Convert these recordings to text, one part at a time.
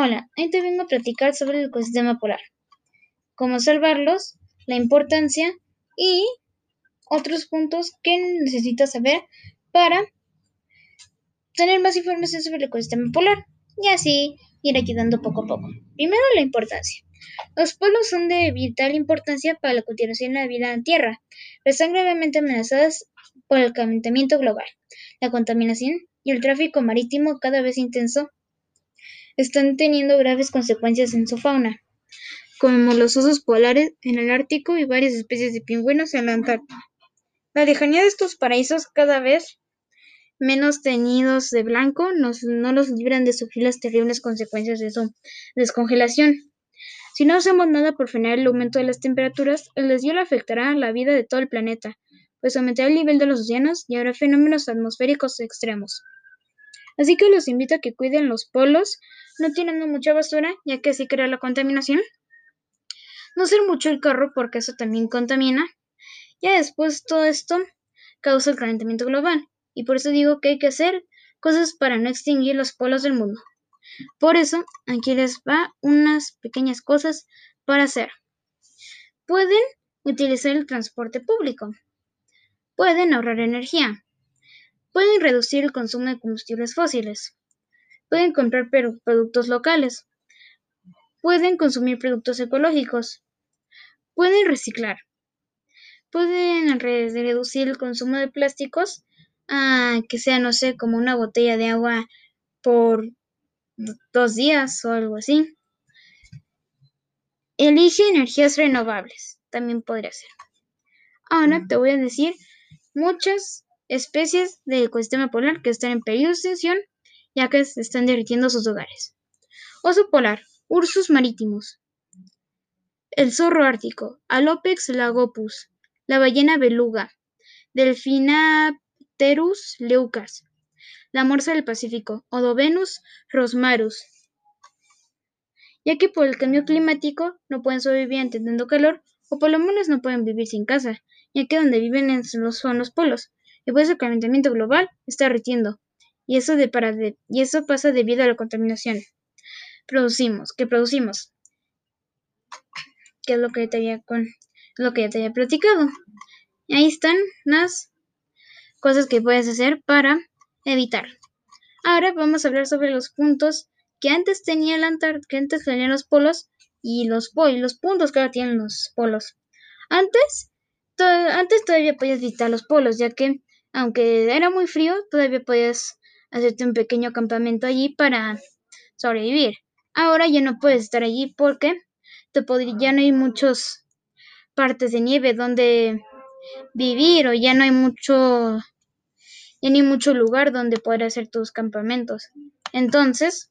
Hola, hoy te vengo a platicar sobre el ecosistema polar, cómo salvarlos, la importancia y otros puntos que necesitas saber para tener más información sobre el ecosistema polar y así ir ayudando poco a poco. Primero, la importancia. Los polos son de vital importancia para la continuación de la vida en Tierra, pero están gravemente amenazadas por el calentamiento global, la contaminación y el tráfico marítimo cada vez intenso están teniendo graves consecuencias en su fauna, como los osos polares en el Ártico y varias especies de pingüinos en la Antártida. La lejanía de estos paraísos cada vez menos teñidos de blanco no los libran de sufrir las terribles consecuencias de su descongelación. Si no hacemos nada por frenar el aumento de las temperaturas, el deshielo afectará la vida de todo el planeta, pues aumentará el nivel de los océanos y habrá fenómenos atmosféricos extremos. Así que los invito a que cuiden los polos, no tirando mucha basura, ya que así crea la contaminación. No hacer mucho el carro porque eso también contamina. Ya después todo esto causa el calentamiento global. Y por eso digo que hay que hacer cosas para no extinguir los polos del mundo. Por eso, aquí les va unas pequeñas cosas para hacer. Pueden utilizar el transporte público. Pueden ahorrar energía. Pueden reducir el consumo de combustibles fósiles. Pueden comprar productos locales. Pueden consumir productos ecológicos. Pueden reciclar. Pueden reducir el consumo de plásticos a que sea, no sé, como una botella de agua por dos días o algo así. Elige energías renovables. También podría ser. Ahora te voy a decir muchas especies del ecosistema polar que están en peligro de extinción ya que se están derritiendo sus hogares. Oso polar, Ursus marítimos, el zorro ártico, Alopex lagopus, la ballena beluga, Delfinapterus leucas, la morsa del Pacífico, Odovenus rosmarus. Ya que por el cambio climático no pueden sobrevivir teniendo calor, o por lo menos no pueden vivir sin casa, ya que donde viven son los polos, y pues el calentamiento global está derritiendo, y eso, y pasa debido a la contaminación. Producimos, ¿qué producimos? ¿Qué es lo que te había, con, lo que ya te había platicado? ahí están las cosas que puedes hacer para evitar. Ahora vamos a hablar sobre los puntos que antes tenía Antártida, que antes tenían los polos y los, y los puntos que ahora tienen los polos. Antes, antes todavía podías visitar los polos, ya que aunque era muy frío, todavía podías hacerte un pequeño campamento allí para sobrevivir. Ahora ya no puedes estar allí porque ya no hay muchas partes de nieve donde vivir o ya no hay mucho ya no mucho lugar donde poder hacer tus campamentos. Entonces,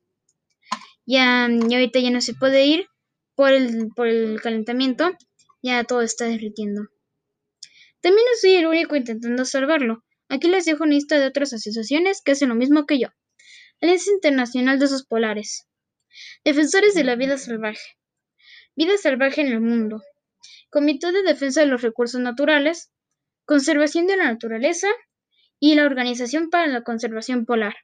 ya, ahorita ya no se puede ir por el, por el calentamiento, ya todo está derritiendo. También soy el único intentando salvarlo. Aquí les dejo una lista de otras asociaciones que hacen lo mismo que yo. Alianza Internacional de Osos Polares. Defensores de la Vida Salvaje. Vida Salvaje en el Mundo. Comité de Defensa de los Recursos Naturales. Conservación de la Naturaleza. Y la Organización para la Conservación Polar.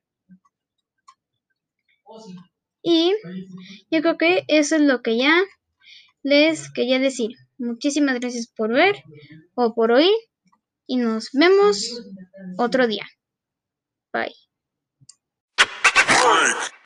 Y yo creo que eso es lo que ya les quería decir. Muchísimas gracias por ver o por oír y nos vemos otro día. Bye.